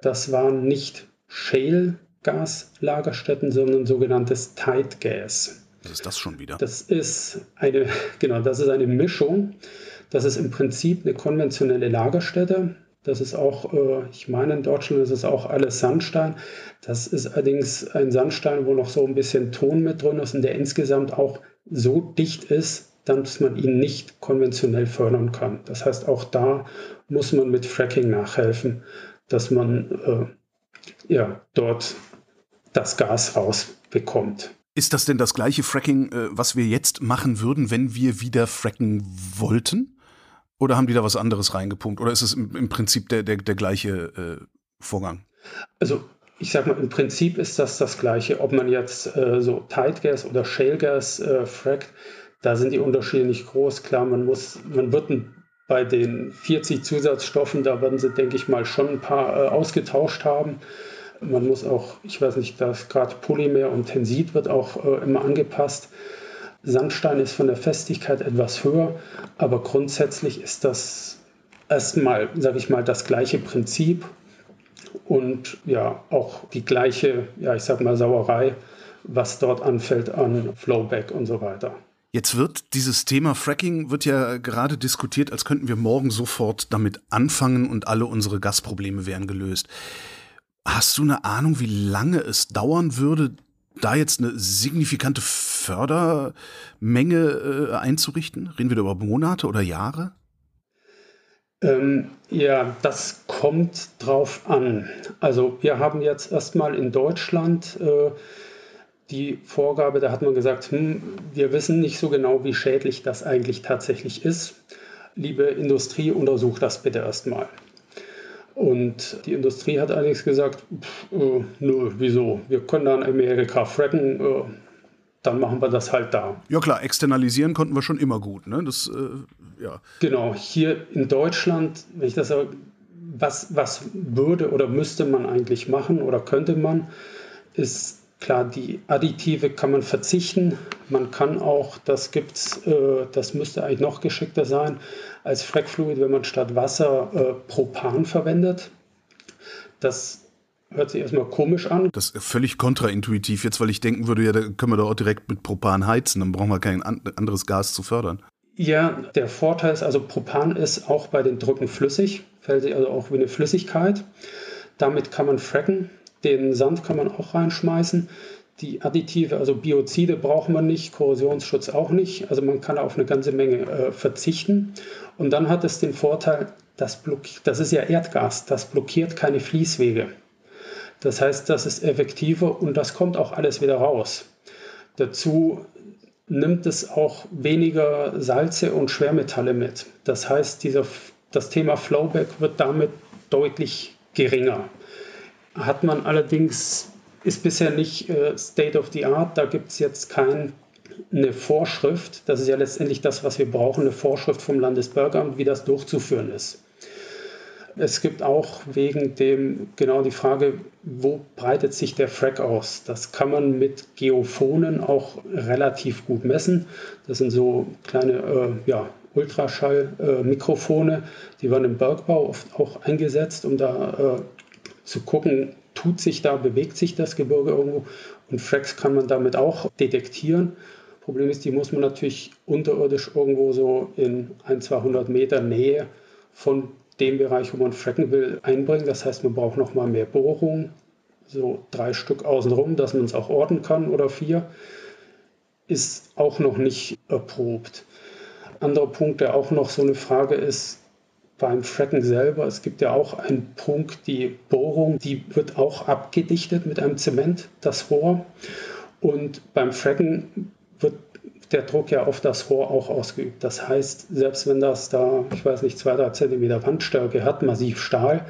B: das waren nicht Shale-Gaslagerstätten, sondern sogenanntes Tight Gas.
A: Was ist das schon wieder?
B: Das ist eine, genau, das ist eine Mischung. Das ist im Prinzip eine konventionelle Lagerstätte. Das ist auch, äh, ich meine, in Deutschland ist es auch alles Sandstein. Das ist allerdings ein Sandstein, wo noch so ein bisschen Ton mit drin ist und der insgesamt auch so dicht ist, dass man ihn nicht konventionell fördern kann. Das heißt, auch da muss man mit Fracking nachhelfen dass man äh, ja, dort das Gas rausbekommt.
A: Ist das denn das gleiche Fracking, äh, was wir jetzt machen würden, wenn wir wieder fracken wollten? Oder haben die da was anderes reingepumpt? Oder ist es im, im Prinzip der, der, der gleiche äh, Vorgang?
B: Also ich sage mal, im Prinzip ist das das Gleiche. Ob man jetzt äh, so Tight Gas oder Shale Gas äh, frackt, da sind die Unterschiede nicht groß. Klar, man muss, man wird ein bei den 40 Zusatzstoffen, da werden sie, denke ich mal, schon ein paar äh, ausgetauscht haben. Man muss auch, ich weiß nicht, dass gerade Polymer und Tensit wird auch äh, immer angepasst. Sandstein ist von der Festigkeit etwas höher, aber grundsätzlich ist das erstmal, sage ich mal, das gleiche Prinzip und ja auch die gleiche, ja ich sag mal Sauerei, was dort anfällt an Flowback und so weiter.
A: Jetzt wird dieses Thema Fracking wird ja gerade diskutiert, als könnten wir morgen sofort damit anfangen und alle unsere Gasprobleme wären gelöst. Hast du eine Ahnung, wie lange es dauern würde, da jetzt eine signifikante Fördermenge äh, einzurichten? Reden wir da über Monate oder Jahre?
B: Ähm, ja, das kommt drauf an. Also wir haben jetzt erstmal in Deutschland äh, die Vorgabe, da hat man gesagt, hm, wir wissen nicht so genau, wie schädlich das eigentlich tatsächlich ist. Liebe Industrie, untersucht das bitte erstmal. Und die Industrie hat allerdings gesagt, äh, nö, wieso? Wir können dann Amerika fracken, äh, dann machen wir das halt da.
A: Ja klar, externalisieren konnten wir schon immer gut. Ne? Das, äh, ja.
B: Genau, hier in Deutschland, wenn ich das sage, was, was würde oder müsste man eigentlich machen oder könnte man, ist Klar, die Additive kann man verzichten. Man kann auch, das gibt's, äh, das müsste eigentlich noch geschickter sein, als Frackfluid, wenn man statt Wasser äh, Propan verwendet. Das hört sich erstmal komisch an.
A: Das ist völlig kontraintuitiv jetzt, weil ich denken würde, ja, da können wir doch auch direkt mit Propan heizen, dann brauchen wir kein anderes Gas zu fördern.
B: Ja, der Vorteil ist, also Propan ist auch bei den Drücken flüssig, fällt sich also auch wie eine Flüssigkeit. Damit kann man fracken. Den Sand kann man auch reinschmeißen. die Additive, also Biozide braucht man nicht, Korrosionsschutz auch nicht. Also man kann auf eine ganze Menge äh, verzichten. Und dann hat es den Vorteil, das, das ist ja Erdgas, das blockiert keine Fließwege. Das heißt, das ist effektiver und das kommt auch alles wieder raus. Dazu nimmt es auch weniger Salze und Schwermetalle mit. Das heißt, dieser, das Thema Flowback wird damit deutlich geringer. Hat man allerdings, ist bisher nicht äh, State of the Art, da gibt es jetzt keine Vorschrift, das ist ja letztendlich das, was wir brauchen, eine Vorschrift vom Landesbergamt, wie das durchzuführen ist. Es gibt auch wegen dem genau die Frage, wo breitet sich der Frack aus? Das kann man mit Geophonen auch relativ gut messen. Das sind so kleine äh, ja, Ultraschall-Mikrofone, äh, die werden im Bergbau oft auch eingesetzt, um da äh, zu gucken, tut sich da, bewegt sich das Gebirge irgendwo. Und Fracks kann man damit auch detektieren. Problem ist, die muss man natürlich unterirdisch irgendwo so in ein, 200 Meter Nähe von dem Bereich, wo man fracken will, einbringen. Das heißt, man braucht noch mal mehr Bohrungen, so drei Stück außenrum, dass man es auch orten kann oder vier. Ist auch noch nicht erprobt. Anderer Punkt, der auch noch so eine Frage ist, beim Fracken selber, es gibt ja auch einen Punkt, die Bohrung, die wird auch abgedichtet mit einem Zement, das Rohr. Und beim Fracken wird der Druck ja auf das Rohr auch ausgeübt. Das heißt, selbst wenn das da, ich weiß nicht, zwei, drei Zentimeter Wandstärke hat, massiv Stahl,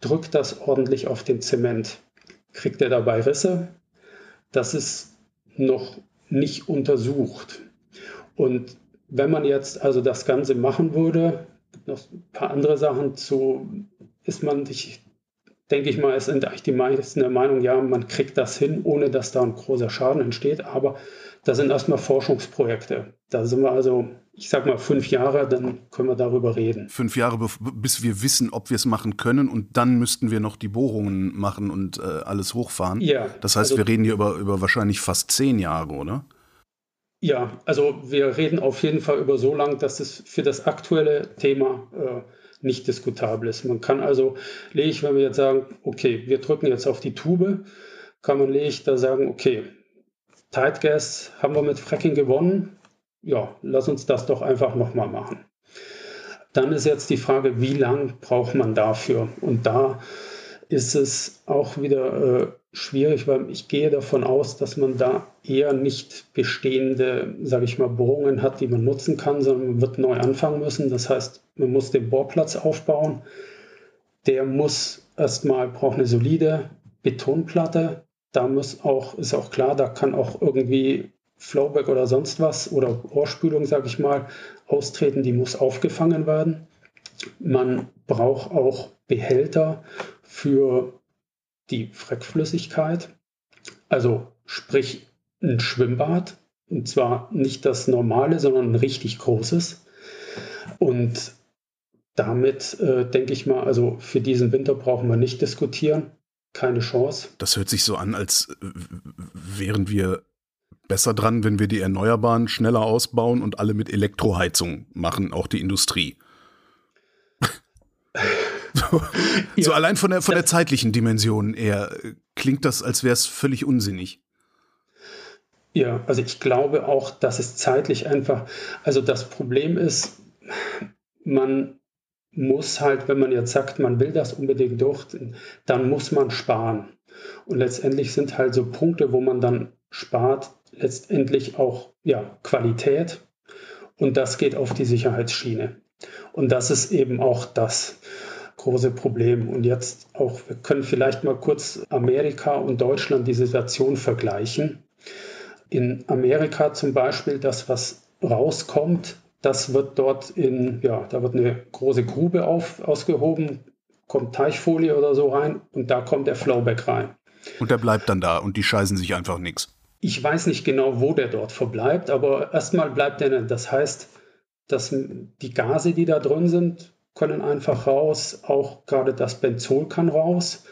B: drückt das ordentlich auf den Zement. Kriegt er dabei Risse? Das ist noch nicht untersucht. Und wenn man jetzt also das Ganze machen würde, noch ein paar andere Sachen zu, ist man, ich denke ich mal, es sind eigentlich die meisten der Meinung, ja, man kriegt das hin, ohne dass da ein großer Schaden entsteht. Aber das sind erstmal Forschungsprojekte. Da sind wir also, ich sag mal, fünf Jahre, dann können wir darüber reden.
A: Fünf Jahre, bis wir wissen, ob wir es machen können und dann müssten wir noch die Bohrungen machen und äh, alles hochfahren. Ja. Das heißt, also, wir reden hier über, über wahrscheinlich fast zehn Jahre, oder?
B: Ja, also wir reden auf jeden Fall über so lang, dass es für das aktuelle Thema äh, nicht diskutabel ist. Man kann also, lege wenn wir jetzt sagen, okay, wir drücken jetzt auf die Tube, kann man lege da sagen, okay, Tight Gas haben wir mit Fracking gewonnen. Ja, lass uns das doch einfach nochmal machen. Dann ist jetzt die Frage, wie lang braucht man dafür? Und da ist es auch wieder äh, schwierig, weil ich gehe davon aus, dass man da eher nicht bestehende, sage ich mal, Bohrungen hat, die man nutzen kann, sondern man wird neu anfangen müssen. Das heißt, man muss den Bohrplatz aufbauen. Der muss erstmal, braucht eine solide Betonplatte, da muss auch, ist auch klar, da kann auch irgendwie Flowback oder sonst was oder Ohrspülung, sage ich mal, austreten, die muss aufgefangen werden. Man braucht auch Behälter für die Freckflüssigkeit, also sprich ein Schwimmbad, und zwar nicht das normale, sondern ein richtig großes. Und damit äh, denke ich mal, also für diesen Winter brauchen wir nicht diskutieren keine Chance.
A: Das hört sich so an, als wären wir besser dran, wenn wir die Erneuerbaren schneller ausbauen und alle mit Elektroheizung machen, auch die Industrie. so, ja, so, allein von der, von der zeitlichen Dimension eher klingt das, als wäre es völlig unsinnig.
B: Ja, also ich glaube auch, dass es zeitlich einfach, also das Problem ist, man muss halt, wenn man jetzt sagt, man will das unbedingt durch, dann muss man sparen. Und letztendlich sind halt so Punkte, wo man dann spart, letztendlich auch ja, Qualität. Und das geht auf die Sicherheitsschiene. Und das ist eben auch das große Problem. Und jetzt auch, wir können vielleicht mal kurz Amerika und Deutschland die Situation vergleichen. In Amerika zum Beispiel, das, was rauskommt, das wird dort in, ja, da wird eine große Grube auf, ausgehoben, kommt Teichfolie oder so rein und da kommt der Flowback rein.
A: Und der bleibt dann da und die scheißen sich einfach nichts.
B: Ich weiß nicht genau, wo der dort verbleibt, aber erstmal bleibt er. Das heißt, dass die Gase, die da drin sind, können einfach raus. Auch gerade das Benzol kann raus.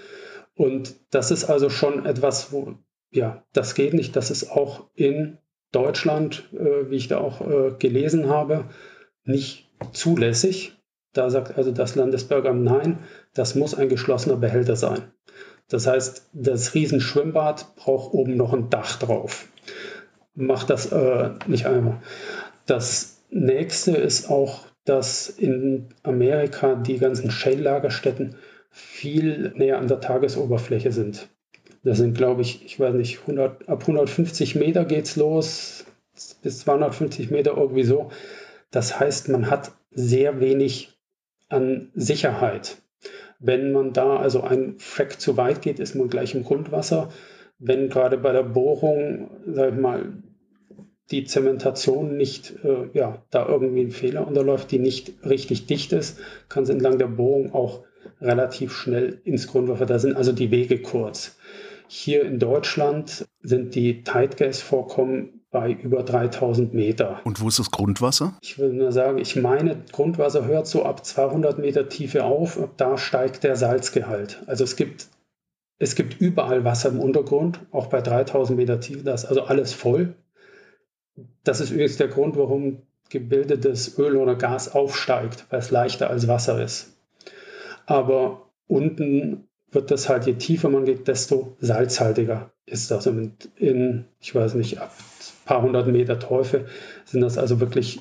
B: Und das ist also schon etwas, wo, ja, das geht nicht. Das ist auch in Deutschland, äh, wie ich da auch äh, gelesen habe, nicht zulässig. Da sagt also das Landesbürgeramt nein, das muss ein geschlossener Behälter sein. Das heißt, das Riesenschwimmbad braucht oben noch ein Dach drauf. Macht das äh, nicht einmal. Das nächste ist auch, dass in Amerika die ganzen Shale-Lagerstätten viel näher an der Tagesoberfläche sind. Das sind, glaube ich, ich weiß nicht, 100, ab 150 Meter geht es los, bis 250 Meter irgendwie so. Das heißt, man hat sehr wenig an Sicherheit. Wenn man da also ein Frack zu weit geht, ist man gleich im Grundwasser. Wenn gerade bei der Bohrung, sag ich mal, die Zementation nicht, äh, ja, da irgendwie ein Fehler unterläuft, die nicht richtig dicht ist, kann es entlang der Bohrung auch relativ schnell ins Grundwasser. Da sind also die Wege kurz. Hier in Deutschland sind die Tight Gas Vorkommen bei über 3000 Meter.
A: Und wo ist das Grundwasser?
B: Ich würde nur sagen, ich meine, Grundwasser hört so ab 200 Meter Tiefe auf, ab da steigt der Salzgehalt. Also es gibt, es gibt überall Wasser im Untergrund, auch bei 3000 Meter Tiefe, da ist also alles voll. Das ist übrigens der Grund, warum gebildetes Öl oder Gas aufsteigt, weil es leichter als Wasser ist. Aber unten wird das halt, je tiefer man geht, desto salzhaltiger ist das. Und in, ich weiß nicht, ab ein paar hundert Meter Teufel sind das also wirklich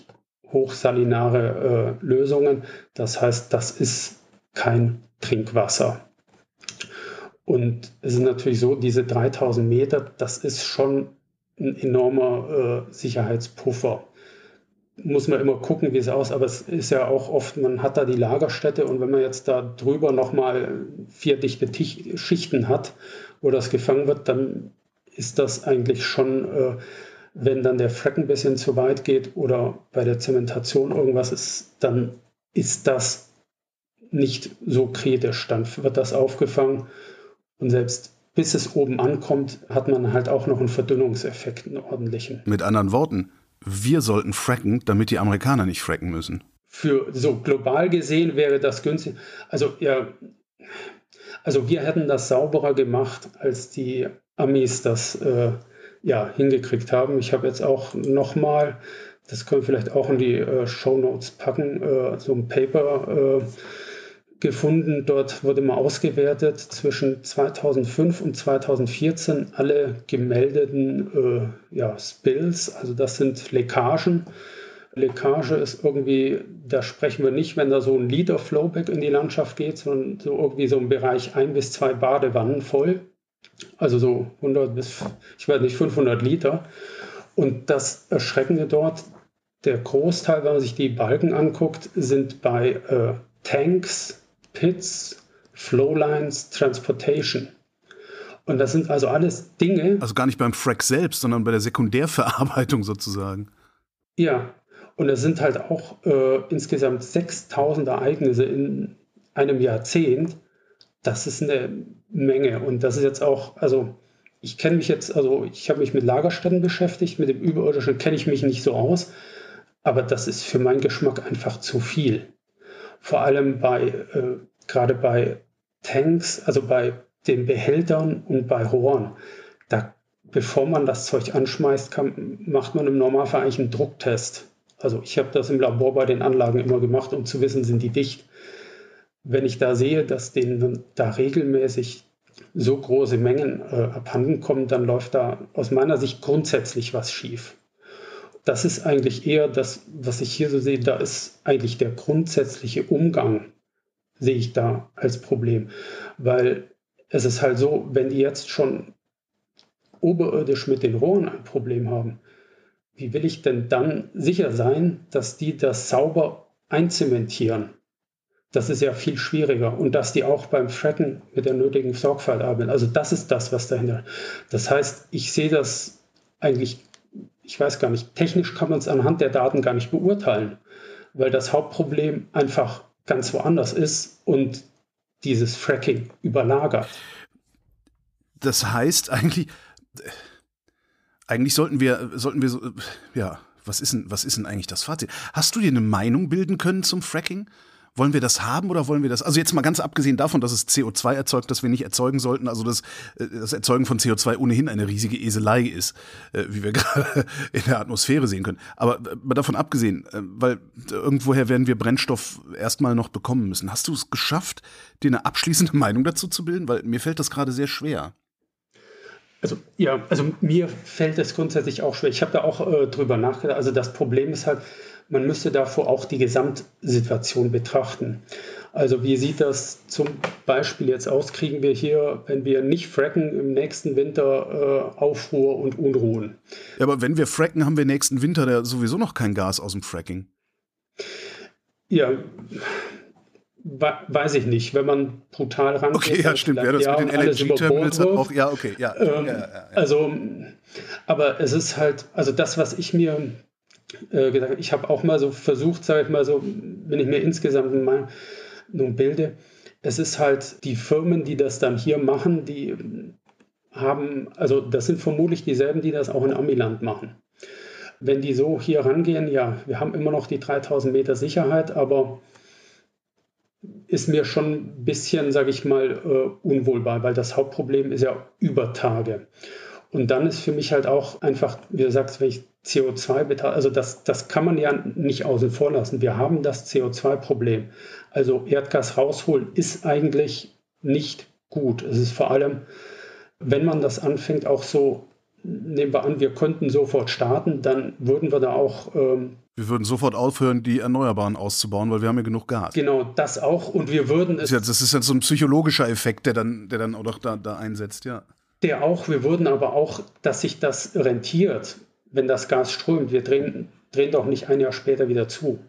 B: hochsalinare äh, Lösungen. Das heißt, das ist kein Trinkwasser. Und es ist natürlich so, diese 3000 Meter, das ist schon ein enormer äh, Sicherheitspuffer muss man immer gucken, wie es aus, aber es ist ja auch oft, man hat da die Lagerstätte und wenn man jetzt da drüber nochmal vier dichte Tich Schichten hat, wo das gefangen wird, dann ist das eigentlich schon, äh, wenn dann der Frack ein bisschen zu weit geht oder bei der Zementation irgendwas ist, dann ist das nicht so kritisch. Dann wird das aufgefangen und selbst bis es oben ankommt, hat man halt auch noch einen Verdünnungseffekt, einen ordentlichen.
A: Mit anderen Worten, wir sollten fracken, damit die Amerikaner nicht fracken müssen.
B: Für so global gesehen wäre das günstig. Also ja, also wir hätten das sauberer gemacht, als die Amis das äh, ja hingekriegt haben. Ich habe jetzt auch noch mal, das können wir vielleicht auch in die äh, Show Notes packen, äh, so ein Paper äh, gefunden. Dort wurde mal ausgewertet zwischen 2005 und 2014 alle gemeldeten äh, ja, Spills, also das sind Leckagen. Leckage ist irgendwie, da sprechen wir nicht, wenn da so ein Liter Flowback in die Landschaft geht, sondern so irgendwie so im Bereich ein bis zwei Badewannen voll. Also so 100 bis, ich weiß nicht, 500 Liter. Und das Erschreckende dort, der Großteil, wenn man sich die Balken anguckt, sind bei äh, Tanks, Pits, Flowlines, Transportation. Und das sind also alles Dinge.
A: Also gar nicht beim Frack selbst, sondern bei der Sekundärverarbeitung sozusagen.
B: Ja, und es sind halt auch äh, insgesamt 6000 Ereignisse in einem Jahrzehnt. Das ist eine Menge. Und das ist jetzt auch, also ich kenne mich jetzt, also ich habe mich mit Lagerstätten beschäftigt, mit dem Überirdischen kenne ich mich nicht so aus. Aber das ist für meinen Geschmack einfach zu viel vor allem bei, äh, gerade bei Tanks, also bei den Behältern und bei Rohren, da, bevor man das Zeug anschmeißt, kann, macht man im Normalfall eigentlich einen Drucktest. Also ich habe das im Labor bei den Anlagen immer gemacht, um zu wissen, sind die dicht. Wenn ich da sehe, dass denen da regelmäßig so große Mengen äh, abhanden kommen, dann läuft da aus meiner Sicht grundsätzlich was schief das ist eigentlich eher das, was ich hier so sehe, da ist eigentlich der grundsätzliche Umgang, sehe ich da als Problem. Weil es ist halt so, wenn die jetzt schon oberirdisch mit den Rohren ein Problem haben, wie will ich denn dann sicher sein, dass die das sauber einzementieren? Das ist ja viel schwieriger und dass die auch beim Fracken mit der nötigen Sorgfalt arbeiten. Also das ist das, was dahinter. Das heißt, ich sehe das eigentlich ich weiß gar nicht, technisch kann man es anhand der Daten gar nicht beurteilen, weil das Hauptproblem einfach ganz woanders ist und dieses Fracking überlagert.
A: Das heißt eigentlich, eigentlich sollten wir, sollten wir so, ja, was ist denn, was ist denn eigentlich das Fazit? Hast du dir eine Meinung bilden können zum Fracking? Wollen wir das haben oder wollen wir das? Also jetzt mal ganz abgesehen davon, dass es CO2 erzeugt, das wir nicht erzeugen sollten, also dass äh, das Erzeugen von CO2 ohnehin eine riesige Eselei ist, äh, wie wir gerade in der Atmosphäre sehen können. Aber äh, davon abgesehen, weil irgendwoher werden wir Brennstoff erstmal noch bekommen müssen. Hast du es geschafft, dir eine abschließende Meinung dazu zu bilden? Weil mir fällt das gerade sehr schwer.
B: Also ja, also mir fällt es grundsätzlich auch schwer. Ich habe da auch äh, drüber nachgedacht. Also das Problem ist halt, man müsste davor auch die Gesamtsituation betrachten. Also wie sieht das zum Beispiel jetzt aus? Kriegen wir hier, wenn wir nicht fracken, im nächsten Winter äh, Aufruhr und Unruhen?
A: Ja, aber wenn wir fracken, haben wir nächsten Winter ja sowieso noch kein Gas aus dem Fracking.
B: Ja, weiß ich nicht, wenn man brutal rangeht.
A: Okay, ja, stimmt. Ja, das ja, mit den LNG-Terminals hat auch, ja, okay, ja,
B: ähm, ja, ja, ja,
A: Also,
B: aber es ist halt, also das, was ich mir äh, gesagt ich habe auch mal so versucht, sage ich mal so, wenn ich mir insgesamt mal nun bilde, es ist halt die Firmen, die das dann hier machen, die haben, also das sind vermutlich dieselben, die das auch in Amiland machen. Wenn die so hier rangehen, ja, wir haben immer noch die 3000 Meter Sicherheit, aber ist mir schon ein bisschen, sage ich mal, äh, unwohl bei, weil das Hauptproblem ist ja über Tage. Und dann ist für mich halt auch einfach, wie du sagst, wenn ich CO2 betrachte, also das, das kann man ja nicht außen vor lassen. Wir haben das CO2-Problem. Also Erdgas rausholen ist eigentlich nicht gut. Es ist vor allem, wenn man das anfängt, auch so, nehmen wir an, wir könnten sofort starten, dann würden wir da auch ähm,
A: wir würden sofort aufhören, die Erneuerbaren auszubauen, weil wir haben ja genug Gas.
B: Genau, das auch. Und wir würden
A: es. Das ist ja so ein psychologischer Effekt, der dann, der dann auch da, da einsetzt, ja.
B: Der auch, wir würden aber auch, dass sich das rentiert, wenn das Gas strömt. Wir drehen, drehen doch nicht ein Jahr später wieder zu.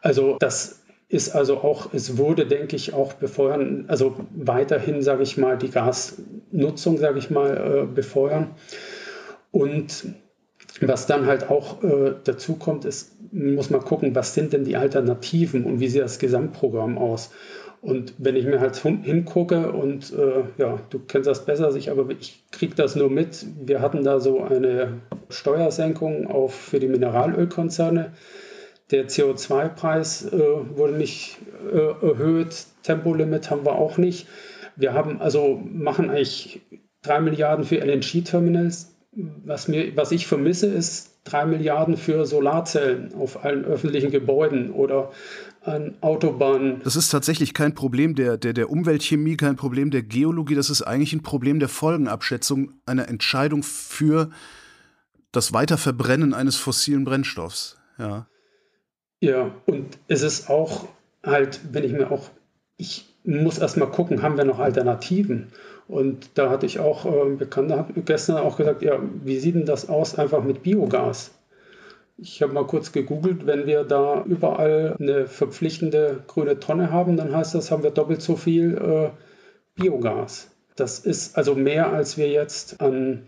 B: Also das ist also auch, es würde, denke ich, auch befeuern, also weiterhin, sage ich mal, die Gasnutzung, sage ich mal, äh, befeuern. Und was dann halt auch äh, dazu kommt, ist, muss man gucken, was sind denn die Alternativen und wie sieht das Gesamtprogramm aus. Und wenn ich mir halt hingucke und äh, ja, du kennst das besser sich, aber ich kriege das nur mit. Wir hatten da so eine Steuersenkung auf, für die Mineralölkonzerne. Der CO2-Preis äh, wurde nicht äh, erhöht, Tempolimit haben wir auch nicht. Wir haben also machen eigentlich drei Milliarden für LNG-Terminals was, was ich vermisse, ist drei Milliarden für Solarzellen auf allen öffentlichen Gebäuden oder an Autobahnen.
A: Das ist tatsächlich kein Problem der, der, der Umweltchemie, kein Problem der Geologie, das ist eigentlich ein Problem der Folgenabschätzung einer Entscheidung für das Weiterverbrennen eines fossilen Brennstoffs. Ja.
B: Ja, und es ist auch halt, wenn ich mir auch, ich muss erstmal gucken, haben wir noch Alternativen? Und da hatte ich auch äh, Bekannte gestern auch gesagt, ja, wie sieht denn das aus einfach mit Biogas? Ich habe mal kurz gegoogelt, wenn wir da überall eine verpflichtende grüne Tonne haben, dann heißt das, haben wir doppelt so viel äh, Biogas. Das ist also mehr, als wir jetzt an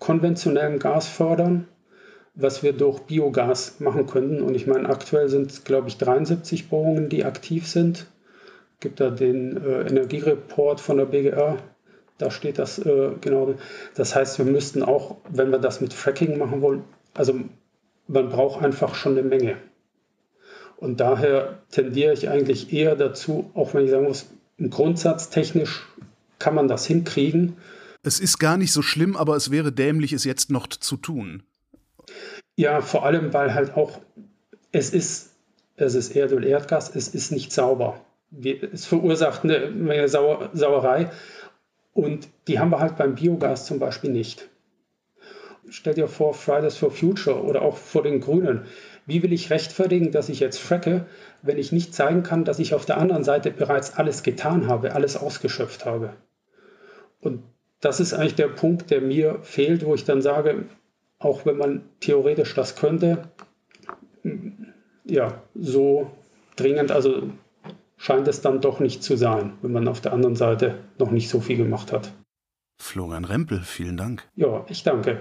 B: konventionellem Gas fördern, was wir durch Biogas machen könnten. Und ich meine, aktuell sind es, glaube ich, 73 Bohrungen, die aktiv sind. Gibt da den äh, Energiereport von der BGR, da steht das äh, genau. Das heißt, wir müssten auch, wenn wir das mit Fracking machen wollen, also man braucht einfach schon eine Menge. Und daher tendiere ich eigentlich eher dazu, auch wenn ich sagen muss, im Grundsatz technisch kann man das hinkriegen.
A: Es ist gar nicht so schlimm, aber es wäre dämlich, es jetzt noch zu tun.
B: Ja, vor allem, weil halt auch, es ist, es ist Erdöl, Erdgas, es ist nicht sauber. Es verursacht eine Menge Sauer, Sauerei, und die haben wir halt beim Biogas zum Beispiel nicht. Stell dir vor, Fridays for Future oder auch vor den Grünen. Wie will ich rechtfertigen, dass ich jetzt fracke, wenn ich nicht zeigen kann, dass ich auf der anderen Seite bereits alles getan habe, alles ausgeschöpft habe? Und das ist eigentlich der Punkt, der mir fehlt, wo ich dann sage, auch wenn man theoretisch das könnte, ja, so dringend, also scheint es dann doch nicht zu sein, wenn man auf der anderen Seite noch nicht so viel gemacht hat.
A: Florian Rempel, vielen Dank.
B: Ja, ich danke.